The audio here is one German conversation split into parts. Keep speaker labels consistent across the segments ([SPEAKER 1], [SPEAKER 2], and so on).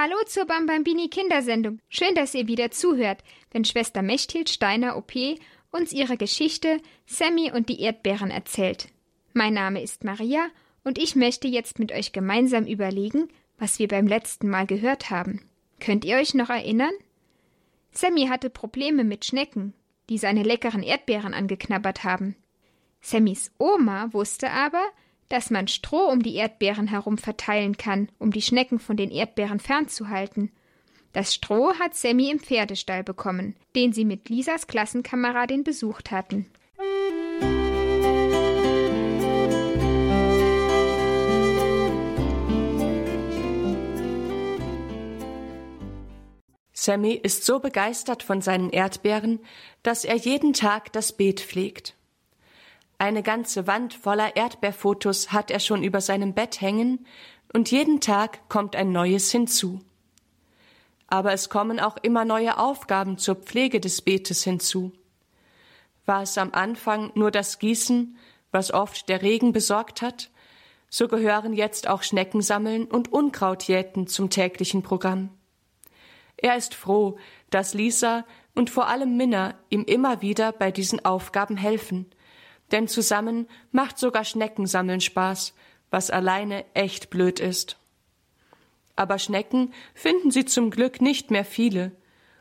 [SPEAKER 1] Hallo zur Bambambini Kindersendung. Schön, dass ihr wieder zuhört, wenn Schwester Mechthild Steiner OP uns ihre Geschichte Sammy und die Erdbeeren erzählt. Mein Name ist Maria und ich möchte jetzt mit euch gemeinsam überlegen, was wir beim letzten Mal gehört haben. Könnt ihr euch noch erinnern? Sammy hatte Probleme mit Schnecken, die seine leckeren Erdbeeren angeknabbert haben. Sammys Oma wusste aber, dass man Stroh um die Erdbeeren herum verteilen kann, um die Schnecken von den Erdbeeren fernzuhalten. Das Stroh hat Sammy im Pferdestall bekommen, den sie mit Lisas Klassenkameradin besucht hatten.
[SPEAKER 2] Sammy ist so begeistert von seinen Erdbeeren, dass er jeden Tag das Beet pflegt. Eine ganze Wand voller Erdbeerfotos hat er schon über seinem Bett hängen, und jeden Tag kommt ein neues hinzu. Aber es kommen auch immer neue Aufgaben zur Pflege des Beetes hinzu. War es am Anfang nur das Gießen, was oft der Regen besorgt hat, so gehören jetzt auch Schneckensammeln und Unkrautjäten zum täglichen Programm. Er ist froh, dass Lisa und vor allem Minna ihm immer wieder bei diesen Aufgaben helfen denn zusammen macht sogar Schneckensammeln Spaß, was alleine echt blöd ist. Aber Schnecken finden sie zum Glück nicht mehr viele,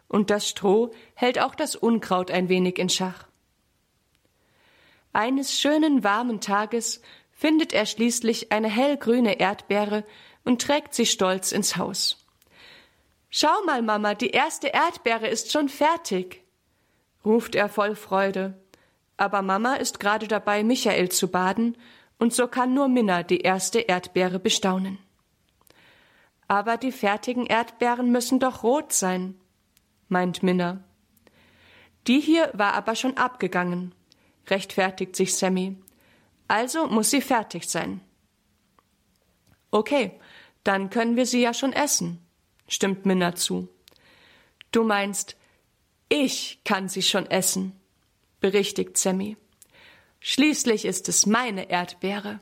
[SPEAKER 2] und das Stroh hält auch das Unkraut ein wenig in Schach. Eines schönen warmen Tages findet er schließlich eine hellgrüne Erdbeere und trägt sie stolz ins Haus. Schau mal, Mama, die erste Erdbeere ist schon fertig, ruft er voll Freude aber Mama ist gerade dabei, Michael zu baden, und so kann nur Minna die erste Erdbeere bestaunen. Aber die fertigen Erdbeeren müssen doch rot sein, meint Minna. Die hier war aber schon abgegangen, rechtfertigt sich Sammy. Also muss sie fertig sein. Okay, dann können wir sie ja schon essen, stimmt Minna zu. Du meinst, ich kann sie schon essen berichtigt Sammy. Schließlich ist es meine Erdbeere.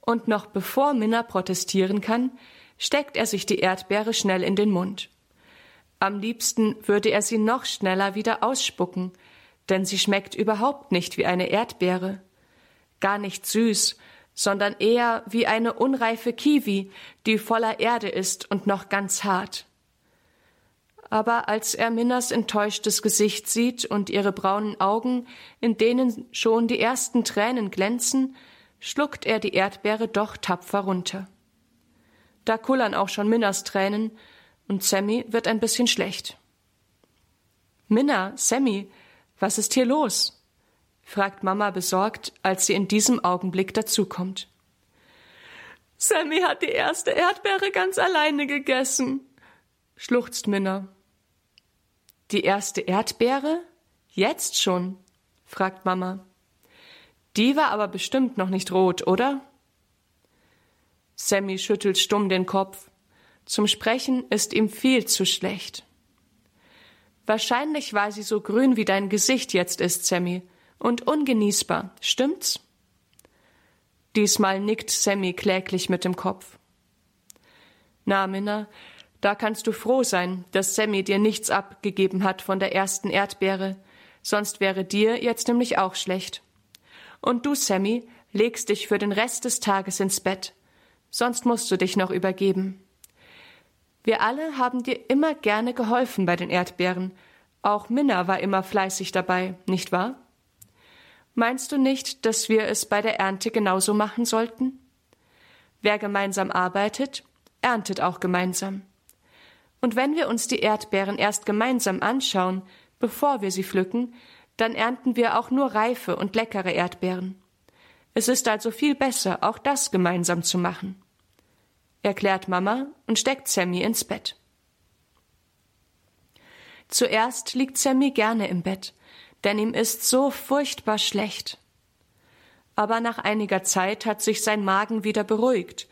[SPEAKER 2] Und noch bevor Minna protestieren kann, steckt er sich die Erdbeere schnell in den Mund. Am liebsten würde er sie noch schneller wieder ausspucken, denn sie schmeckt überhaupt nicht wie eine Erdbeere. Gar nicht süß, sondern eher wie eine unreife Kiwi, die voller Erde ist und noch ganz hart aber als er Minnas enttäuschtes Gesicht sieht und ihre braunen Augen, in denen schon die ersten Tränen glänzen, schluckt er die Erdbeere doch tapfer runter. Da kullern auch schon Minnas Tränen, und Sammy wird ein bisschen schlecht. Minna, Sammy, was ist hier los? fragt Mama besorgt, als sie in diesem Augenblick dazukommt. Sammy hat die erste Erdbeere ganz alleine gegessen, schluchzt Minna. Die erste Erdbeere? Jetzt schon? fragt Mama. Die war aber bestimmt noch nicht rot, oder? Sammy schüttelt stumm den Kopf. Zum Sprechen ist ihm viel zu schlecht. Wahrscheinlich war sie so grün wie dein Gesicht jetzt ist, Sammy, und ungenießbar, stimmt's? Diesmal nickt Sammy kläglich mit dem Kopf. Na, Minna, da kannst du froh sein, dass Sammy dir nichts abgegeben hat von der ersten Erdbeere, sonst wäre dir jetzt nämlich auch schlecht. Und du, Sammy, legst dich für den Rest des Tages ins Bett, sonst musst du dich noch übergeben. Wir alle haben dir immer gerne geholfen bei den Erdbeeren, auch Minna war immer fleißig dabei, nicht wahr? Meinst du nicht, dass wir es bei der Ernte genauso machen sollten? Wer gemeinsam arbeitet, erntet auch gemeinsam. Und wenn wir uns die Erdbeeren erst gemeinsam anschauen, bevor wir sie pflücken, dann ernten wir auch nur reife und leckere Erdbeeren. Es ist also viel besser, auch das gemeinsam zu machen. Erklärt Mama und steckt Sammy ins Bett. Zuerst liegt Sammy gerne im Bett, denn ihm ist so furchtbar schlecht. Aber nach einiger Zeit hat sich sein Magen wieder beruhigt,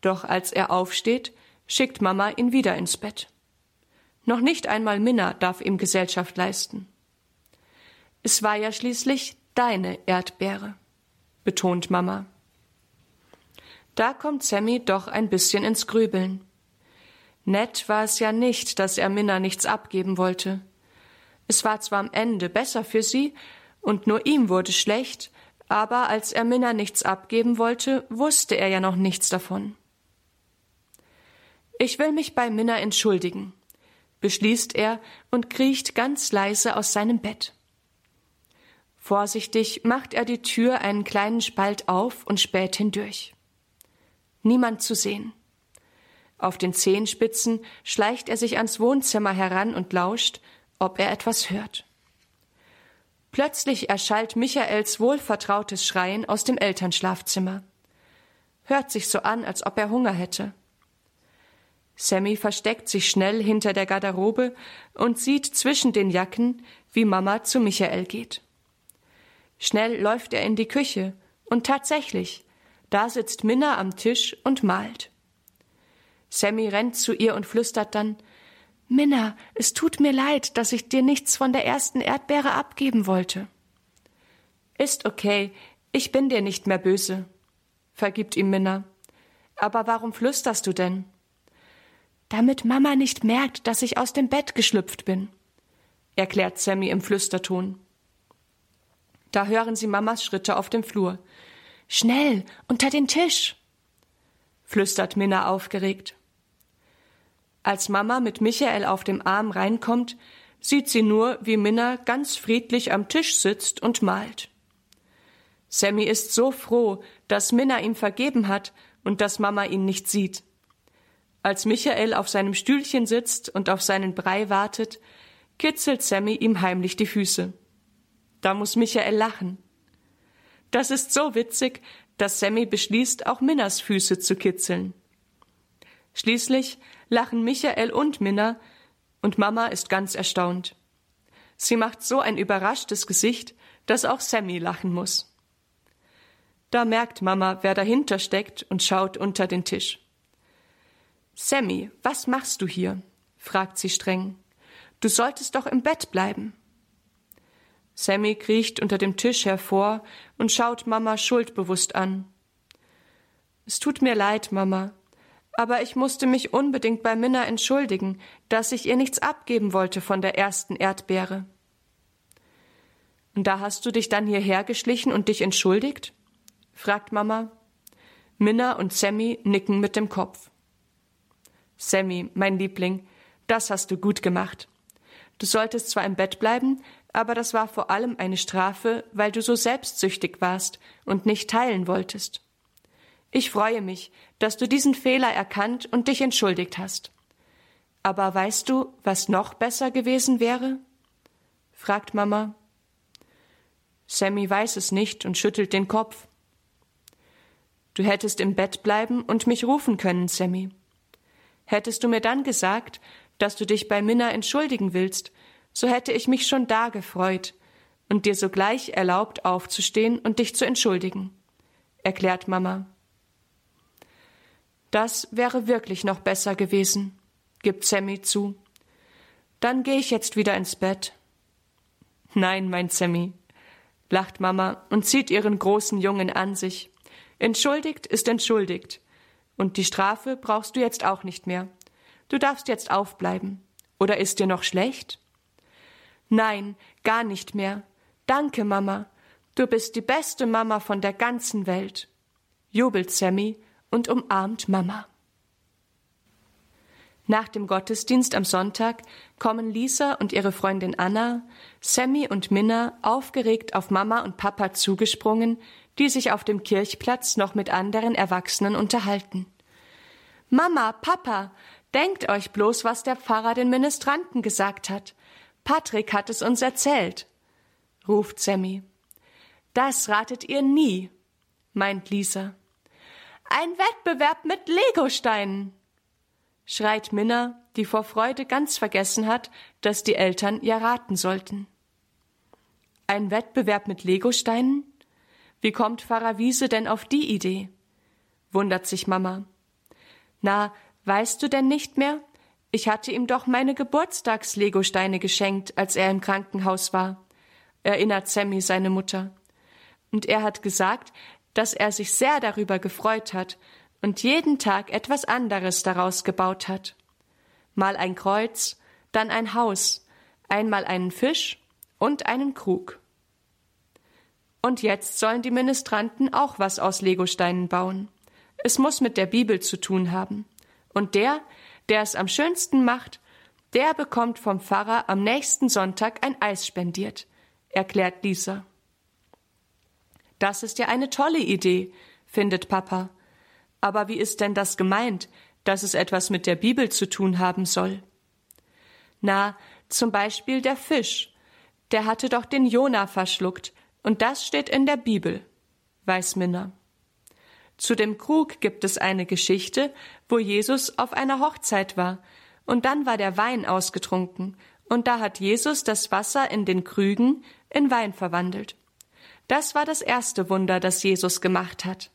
[SPEAKER 2] doch als er aufsteht, schickt Mama ihn wieder ins Bett. Noch nicht einmal Minna darf ihm Gesellschaft leisten. Es war ja schließlich deine Erdbeere, betont Mama. Da kommt Sammy doch ein bisschen ins Grübeln. Nett war es ja nicht, dass er Minna nichts abgeben wollte. Es war zwar am Ende besser für sie, und nur ihm wurde schlecht, aber als er Minna nichts abgeben wollte, wusste er ja noch nichts davon. Ich will mich bei Minna entschuldigen, beschließt er und kriecht ganz leise aus seinem Bett. Vorsichtig macht er die Tür einen kleinen Spalt auf und späht hindurch. Niemand zu sehen. Auf den Zehenspitzen schleicht er sich ans Wohnzimmer heran und lauscht, ob er etwas hört. Plötzlich erschallt Michaels wohlvertrautes Schreien aus dem Elternschlafzimmer. Hört sich so an, als ob er Hunger hätte. Sammy versteckt sich schnell hinter der Garderobe und sieht zwischen den Jacken, wie Mama zu Michael geht. Schnell läuft er in die Küche, und tatsächlich, da sitzt Minna am Tisch und malt. Sammy rennt zu ihr und flüstert dann Minna, es tut mir leid, dass ich dir nichts von der ersten Erdbeere abgeben wollte. Ist okay, ich bin dir nicht mehr böse, vergibt ihm Minna. Aber warum flüsterst du denn? Damit Mama nicht merkt, dass ich aus dem Bett geschlüpft bin, erklärt Sammy im Flüsterton. Da hören sie Mamas Schritte auf dem Flur. Schnell, unter den Tisch, flüstert Minna aufgeregt. Als Mama mit Michael auf dem Arm reinkommt, sieht sie nur, wie Minna ganz friedlich am Tisch sitzt und malt. Sammy ist so froh, dass Minna ihm vergeben hat und dass Mama ihn nicht sieht. Als Michael auf seinem Stühlchen sitzt und auf seinen Brei wartet, kitzelt Sammy ihm heimlich die Füße. Da muss Michael lachen. Das ist so witzig, dass Sammy beschließt, auch Minnas Füße zu kitzeln. Schließlich lachen Michael und Minna, und Mama ist ganz erstaunt. Sie macht so ein überraschtes Gesicht, dass auch Sammy lachen muss. Da merkt Mama, wer dahinter steckt und schaut unter den Tisch. Sammy, was machst du hier? fragt sie streng. Du solltest doch im Bett bleiben. Sammy kriecht unter dem Tisch hervor und schaut Mama schuldbewusst an. Es tut mir leid, Mama, aber ich musste mich unbedingt bei Minna entschuldigen, dass ich ihr nichts abgeben wollte von der ersten Erdbeere. Und da hast du dich dann hierher geschlichen und dich entschuldigt? fragt Mama. Minna und Sammy nicken mit dem Kopf. Sammy, mein Liebling, das hast du gut gemacht. Du solltest zwar im Bett bleiben, aber das war vor allem eine Strafe, weil du so selbstsüchtig warst und nicht teilen wolltest. Ich freue mich, dass du diesen Fehler erkannt und dich entschuldigt hast. Aber weißt du, was noch besser gewesen wäre? fragt Mama. Sammy weiß es nicht und schüttelt den Kopf. Du hättest im Bett bleiben und mich rufen können, Sammy. Hättest du mir dann gesagt, dass du dich bei Minna entschuldigen willst, so hätte ich mich schon da gefreut und dir sogleich erlaubt, aufzustehen und dich zu entschuldigen, erklärt Mama. Das wäre wirklich noch besser gewesen, gibt Sammy zu. Dann gehe ich jetzt wieder ins Bett. Nein, meint Sammy, lacht Mama und zieht ihren großen Jungen an sich. Entschuldigt ist entschuldigt. Und die Strafe brauchst du jetzt auch nicht mehr. Du darfst jetzt aufbleiben. Oder ist dir noch schlecht? Nein, gar nicht mehr. Danke, Mama. Du bist die beste Mama von der ganzen Welt. Jubelt Sammy und umarmt Mama. Nach dem Gottesdienst am Sonntag kommen Lisa und ihre Freundin Anna, Sammy und Minna aufgeregt auf Mama und Papa zugesprungen, die sich auf dem Kirchplatz noch mit anderen Erwachsenen unterhalten. Mama, Papa, denkt euch bloß, was der Pfarrer den Ministranten gesagt hat. Patrick hat es uns erzählt, ruft Sammy. Das ratet ihr nie, meint Lisa. Ein Wettbewerb mit Legosteinen, schreit Minna, die vor Freude ganz vergessen hat, dass die Eltern ihr raten sollten. Ein Wettbewerb mit Legosteinen? Wie kommt Pfarrer Wiese denn auf die Idee? wundert sich Mama. Na, weißt du denn nicht mehr? Ich hatte ihm doch meine Geburtstags-Legosteine geschenkt, als er im Krankenhaus war, erinnert Sammy seine Mutter. Und er hat gesagt, dass er sich sehr darüber gefreut hat und jeden Tag etwas anderes daraus gebaut hat. mal ein Kreuz, dann ein Haus, einmal einen Fisch und einen Krug. Und jetzt sollen die Ministranten auch was aus Legosteinen bauen. Es muss mit der Bibel zu tun haben. Und der, der es am schönsten macht, der bekommt vom Pfarrer am nächsten Sonntag ein Eis spendiert, erklärt Lisa. Das ist ja eine tolle Idee, findet Papa. Aber wie ist denn das gemeint, dass es etwas mit der Bibel zu tun haben soll? Na, zum Beispiel der Fisch. Der hatte doch den Jona verschluckt, und das steht in der Bibel, weiß Minna. Zu dem Krug gibt es eine Geschichte, wo Jesus auf einer Hochzeit war, und dann war der Wein ausgetrunken, und da hat Jesus das Wasser in den Krügen in Wein verwandelt. Das war das erste Wunder, das Jesus gemacht hat.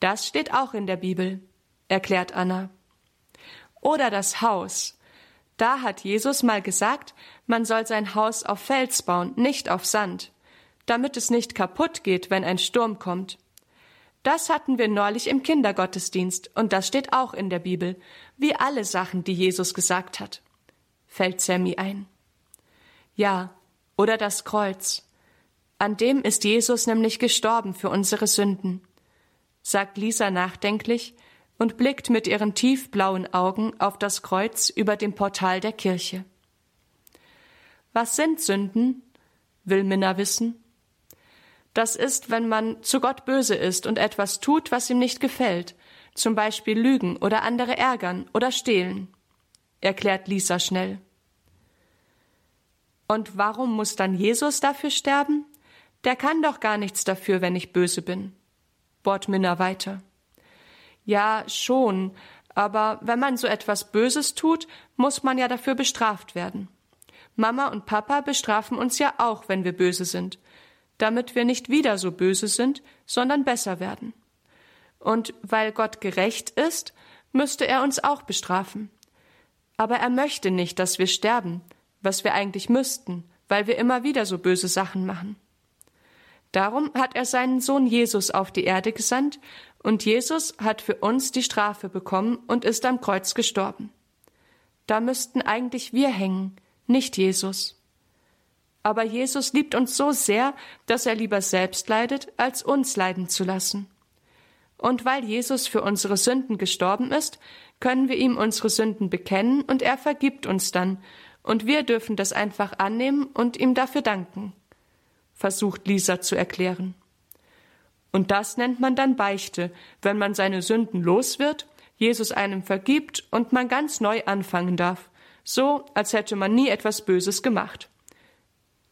[SPEAKER 2] Das steht auch in der Bibel, erklärt Anna. Oder das Haus. Da hat Jesus mal gesagt, man soll sein Haus auf Fels bauen, nicht auf Sand, damit es nicht kaputt geht, wenn ein Sturm kommt. Das hatten wir neulich im Kindergottesdienst, und das steht auch in der Bibel, wie alle Sachen, die Jesus gesagt hat. Fällt Sammy ein. Ja, oder das Kreuz. An dem ist Jesus nämlich gestorben für unsere Sünden sagt Lisa nachdenklich und blickt mit ihren tiefblauen Augen auf das Kreuz über dem Portal der Kirche. Was sind Sünden? will Minna wissen. Das ist, wenn man zu Gott böse ist und etwas tut, was ihm nicht gefällt, zum Beispiel lügen oder andere ärgern oder stehlen, erklärt Lisa schnell. Und warum muss dann Jesus dafür sterben? Der kann doch gar nichts dafür, wenn ich böse bin bohrt Minna weiter. Ja, schon, aber wenn man so etwas Böses tut, muss man ja dafür bestraft werden. Mama und Papa bestrafen uns ja auch, wenn wir böse sind, damit wir nicht wieder so böse sind, sondern besser werden. Und weil Gott gerecht ist, müsste er uns auch bestrafen. Aber er möchte nicht, dass wir sterben, was wir eigentlich müssten, weil wir immer wieder so böse Sachen machen. Darum hat er seinen Sohn Jesus auf die Erde gesandt, und Jesus hat für uns die Strafe bekommen und ist am Kreuz gestorben. Da müssten eigentlich wir hängen, nicht Jesus. Aber Jesus liebt uns so sehr, dass er lieber selbst leidet, als uns leiden zu lassen. Und weil Jesus für unsere Sünden gestorben ist, können wir ihm unsere Sünden bekennen und er vergibt uns dann, und wir dürfen das einfach annehmen und ihm dafür danken versucht Lisa zu erklären. Und das nennt man dann Beichte, wenn man seine Sünden los wird, Jesus einem vergibt und man ganz neu anfangen darf, so als hätte man nie etwas Böses gemacht.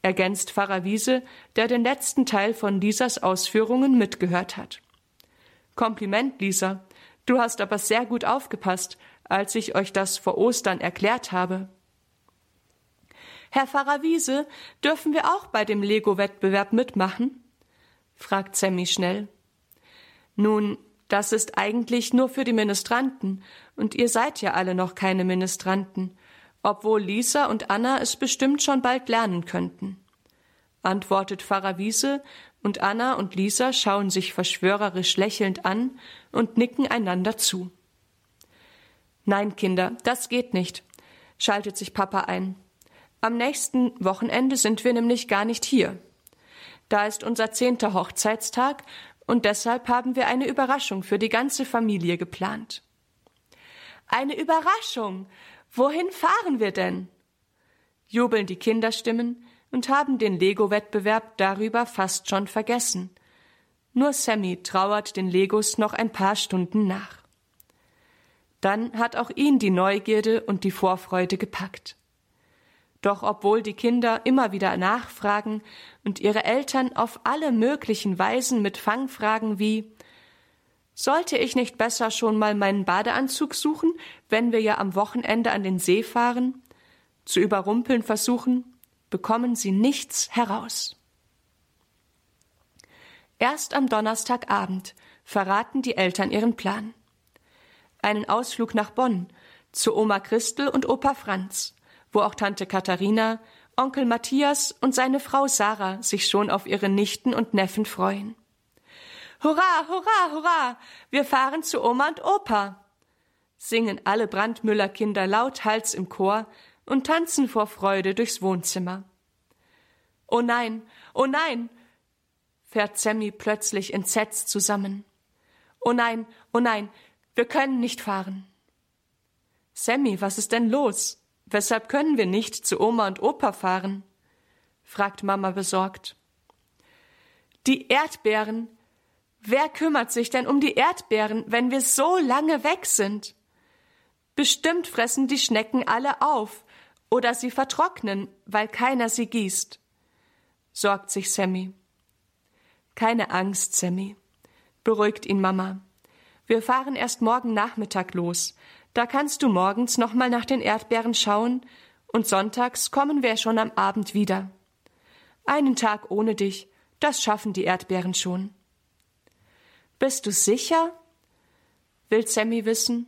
[SPEAKER 2] Ergänzt Pfarrer Wiese, der den letzten Teil von Lisas Ausführungen mitgehört hat. Kompliment, Lisa. Du hast aber sehr gut aufgepasst, als ich euch das vor Ostern erklärt habe. Herr Pfarrer Wiese, dürfen wir auch bei dem Lego-Wettbewerb mitmachen? fragt Sammy schnell. Nun, das ist eigentlich nur für die Ministranten, und ihr seid ja alle noch keine Ministranten, obwohl Lisa und Anna es bestimmt schon bald lernen könnten. Antwortet Pfarrer Wiese, und Anna und Lisa schauen sich verschwörerisch lächelnd an und nicken einander zu. Nein, Kinder, das geht nicht, schaltet sich Papa ein. Am nächsten Wochenende sind wir nämlich gar nicht hier. Da ist unser zehnter Hochzeitstag und deshalb haben wir eine Überraschung für die ganze Familie geplant. Eine Überraschung. Wohin fahren wir denn? jubeln die Kinderstimmen und haben den Lego-Wettbewerb darüber fast schon vergessen. Nur Sammy trauert den Legos noch ein paar Stunden nach. Dann hat auch ihn die Neugierde und die Vorfreude gepackt. Doch obwohl die Kinder immer wieder nachfragen und ihre Eltern auf alle möglichen Weisen mit Fangfragen wie Sollte ich nicht besser schon mal meinen Badeanzug suchen, wenn wir ja am Wochenende an den See fahren? zu überrumpeln versuchen, bekommen sie nichts heraus. Erst am Donnerstagabend verraten die Eltern ihren Plan. Einen Ausflug nach Bonn, zu Oma Christel und Opa Franz wo auch Tante Katharina, Onkel Matthias und seine Frau Sarah sich schon auf ihre Nichten und Neffen freuen. Hurra, hurra, hurra! Wir fahren zu Oma und Opa! singen alle Brandmüller-Kinder lauthals im Chor und tanzen vor Freude durchs Wohnzimmer. Oh nein, oh nein, fährt Sammy plötzlich entsetzt zusammen. Oh nein, oh nein, wir können nicht fahren. Sammy, was ist denn los? Weshalb können wir nicht zu Oma und Opa fahren? fragt Mama besorgt. Die Erdbeeren. Wer kümmert sich denn um die Erdbeeren, wenn wir so lange weg sind? Bestimmt fressen die Schnecken alle auf oder sie vertrocknen, weil keiner sie gießt, sorgt sich Sammy. Keine Angst, Sammy, beruhigt ihn Mama. Wir fahren erst morgen Nachmittag los. Da kannst du morgens noch mal nach den Erdbeeren schauen und sonntags kommen wir schon am Abend wieder. Einen Tag ohne dich, das schaffen die Erdbeeren schon. Bist du sicher? will Sammy wissen.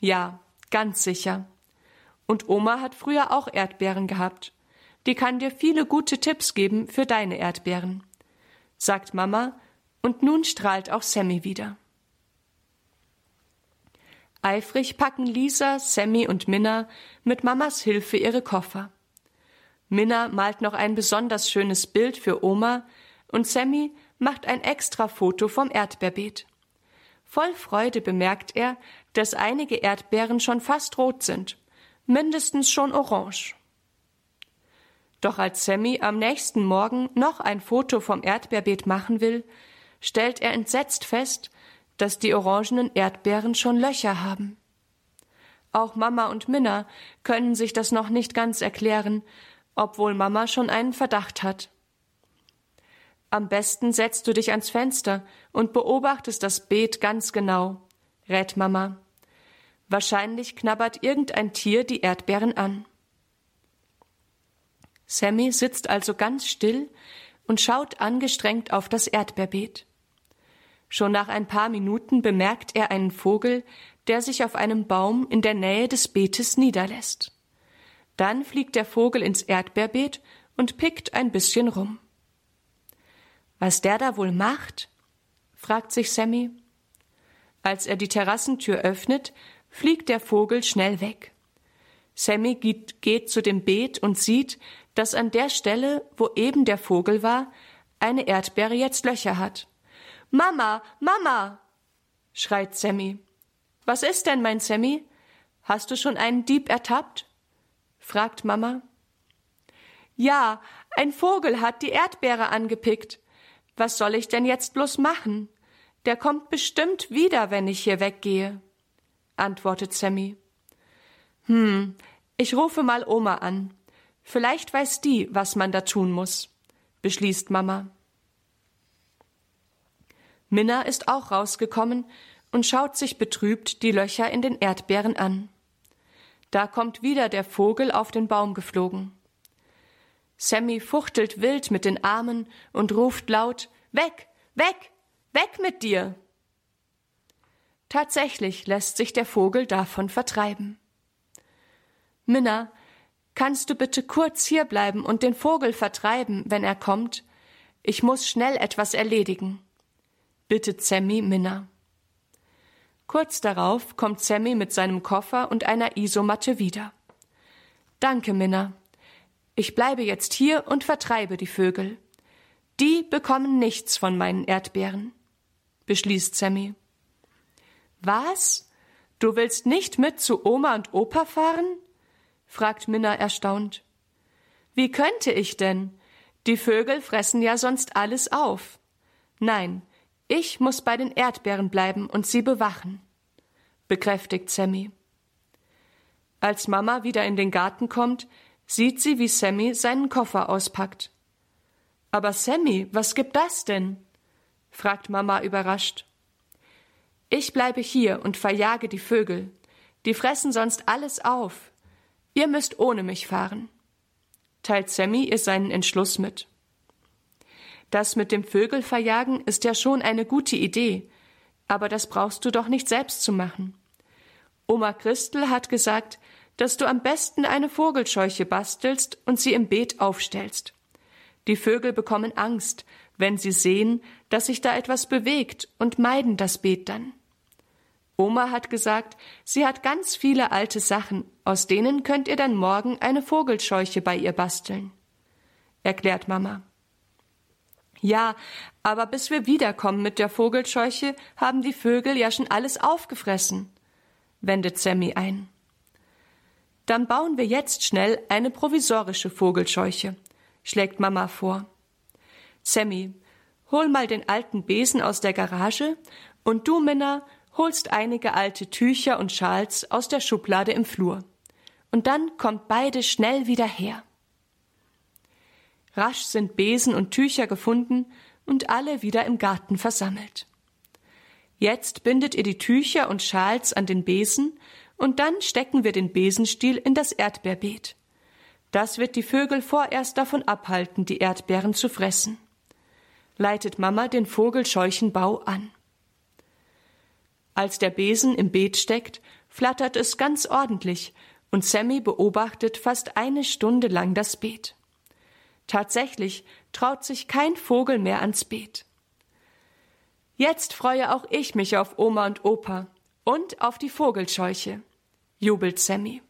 [SPEAKER 2] Ja, ganz sicher. Und Oma hat früher auch Erdbeeren gehabt. Die kann dir viele gute Tipps geben für deine Erdbeeren, sagt Mama, und nun strahlt auch Sammy wieder. Eifrig packen Lisa, Sammy und Minna mit Mamas Hilfe ihre Koffer. Minna malt noch ein besonders schönes Bild für Oma und Sammy macht ein extra Foto vom Erdbeerbeet. Voll Freude bemerkt er, dass einige Erdbeeren schon fast rot sind, mindestens schon orange. Doch als Sammy am nächsten Morgen noch ein Foto vom Erdbeerbeet machen will, stellt er entsetzt fest, dass die orangenen Erdbeeren schon Löcher haben. Auch Mama und Minna können sich das noch nicht ganz erklären, obwohl Mama schon einen Verdacht hat. Am besten setzt du dich ans Fenster und beobachtest das Beet ganz genau, rät Mama. Wahrscheinlich knabbert irgendein Tier die Erdbeeren an. Sammy sitzt also ganz still und schaut angestrengt auf das Erdbeerbeet. Schon nach ein paar Minuten bemerkt er einen Vogel, der sich auf einem Baum in der Nähe des Beetes niederlässt. Dann fliegt der Vogel ins Erdbeerbeet und pickt ein bisschen rum. Was der da wohl macht? fragt sich Sammy. Als er die Terrassentür öffnet, fliegt der Vogel schnell weg. Sammy geht, geht zu dem Beet und sieht, dass an der Stelle, wo eben der Vogel war, eine Erdbeere jetzt Löcher hat. Mama, Mama! schreit Sammy. Was ist denn, mein Sammy? Hast du schon einen Dieb ertappt? fragt Mama. Ja, ein Vogel hat die Erdbeere angepickt. Was soll ich denn jetzt bloß machen? Der kommt bestimmt wieder, wenn ich hier weggehe, antwortet Sammy. Hm, ich rufe mal Oma an. Vielleicht weiß die, was man da tun muss, beschließt Mama. Minna ist auch rausgekommen und schaut sich betrübt die Löcher in den Erdbeeren an. Da kommt wieder der Vogel auf den Baum geflogen. Sammy fuchtelt wild mit den Armen und ruft laut Weg, weg, weg mit dir. Tatsächlich lässt sich der Vogel davon vertreiben. Minna, kannst du bitte kurz hierbleiben und den Vogel vertreiben, wenn er kommt? Ich muss schnell etwas erledigen, bittet Sammy Minna. Kurz darauf kommt Sammy mit seinem Koffer und einer Isomatte wieder. Danke, Minna. Ich bleibe jetzt hier und vertreibe die Vögel. Die bekommen nichts von meinen Erdbeeren, beschließt Sammy. Was? Du willst nicht mit zu Oma und Opa fahren? fragt Minna erstaunt. Wie könnte ich denn? Die Vögel fressen ja sonst alles auf. Nein, ich muss bei den Erdbeeren bleiben und sie bewachen, bekräftigt Sammy. Als Mama wieder in den Garten kommt, sieht sie, wie Sammy seinen Koffer auspackt. Aber Sammy, was gibt das denn? fragt Mama überrascht. Ich bleibe hier und verjage die Vögel. Die fressen sonst alles auf. Ihr müsst ohne mich fahren. Teilt Sammy ihr seinen Entschluss mit. Das mit dem Vögelverjagen ist ja schon eine gute Idee, aber das brauchst du doch nicht selbst zu machen. Oma Christel hat gesagt, dass du am besten eine Vogelscheuche bastelst und sie im Beet aufstellst. Die Vögel bekommen Angst, wenn sie sehen, dass sich da etwas bewegt und meiden das Beet dann. Oma hat gesagt, sie hat ganz viele alte Sachen, aus denen könnt ihr dann morgen eine Vogelscheuche bei ihr basteln, erklärt Mama. Ja, aber bis wir wiederkommen mit der Vogelscheuche, haben die Vögel ja schon alles aufgefressen, wendet Sammy ein. Dann bauen wir jetzt schnell eine provisorische Vogelscheuche, schlägt Mama vor. Sammy, hol mal den alten Besen aus der Garage und du, Minna, holst einige alte Tücher und Schals aus der Schublade im Flur. Und dann kommt beide schnell wieder her. Rasch sind Besen und Tücher gefunden und alle wieder im Garten versammelt. Jetzt bindet ihr die Tücher und Schals an den Besen und dann stecken wir den Besenstiel in das Erdbeerbeet. Das wird die Vögel vorerst davon abhalten, die Erdbeeren zu fressen. Leitet Mama den Vogelscheuchenbau an. Als der Besen im Beet steckt, flattert es ganz ordentlich und Sammy beobachtet fast eine Stunde lang das Beet. Tatsächlich traut sich kein Vogel mehr ans Beet. Jetzt freue auch ich mich auf Oma und Opa und auf die Vogelscheuche, jubelt Sammy.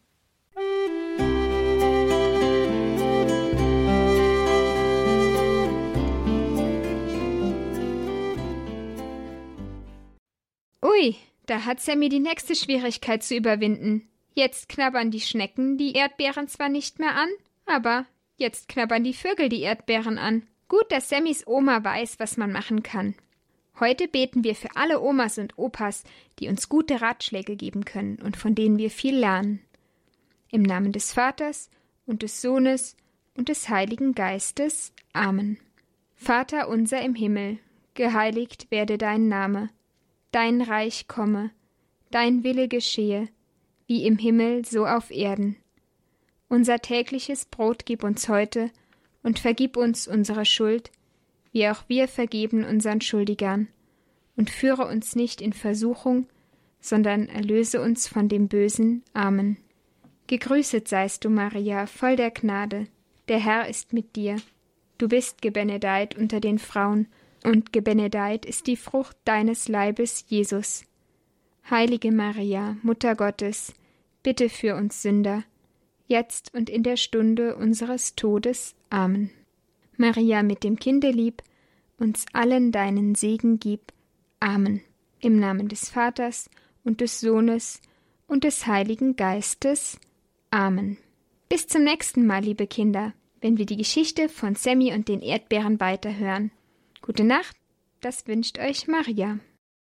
[SPEAKER 1] Ui, da hat Sammy die nächste Schwierigkeit zu überwinden. Jetzt knabbern die Schnecken die Erdbeeren zwar nicht mehr an, aber Jetzt knabbern die Vögel die Erdbeeren an. Gut, dass Sammys Oma weiß, was man machen kann. Heute beten wir für alle Omas und Opas, die uns gute Ratschläge geben können und von denen wir viel lernen. Im Namen des Vaters und des Sohnes und des Heiligen Geistes. Amen. Vater unser im Himmel, geheiligt werde dein Name, dein Reich komme, dein Wille geschehe, wie im Himmel so auf Erden. Unser tägliches Brot gib uns heute und vergib uns unsere Schuld, wie auch wir vergeben unseren Schuldigern. Und führe uns nicht in Versuchung, sondern erlöse uns von dem Bösen. Amen. Gegrüßet seist du, Maria, voll der Gnade. Der Herr ist mit dir. Du bist gebenedeit unter den Frauen, und gebenedeit ist die Frucht deines Leibes, Jesus. Heilige Maria, Mutter Gottes, bitte für uns Sünder, jetzt und in der Stunde unseres Todes. Amen. Maria mit dem Kinde lieb, uns allen deinen Segen gib. Amen. Im Namen des Vaters und des Sohnes und des Heiligen Geistes. Amen. Bis zum nächsten Mal, liebe Kinder, wenn wir die Geschichte von Sammy und den Erdbeeren weiterhören. Gute Nacht, das wünscht euch Maria.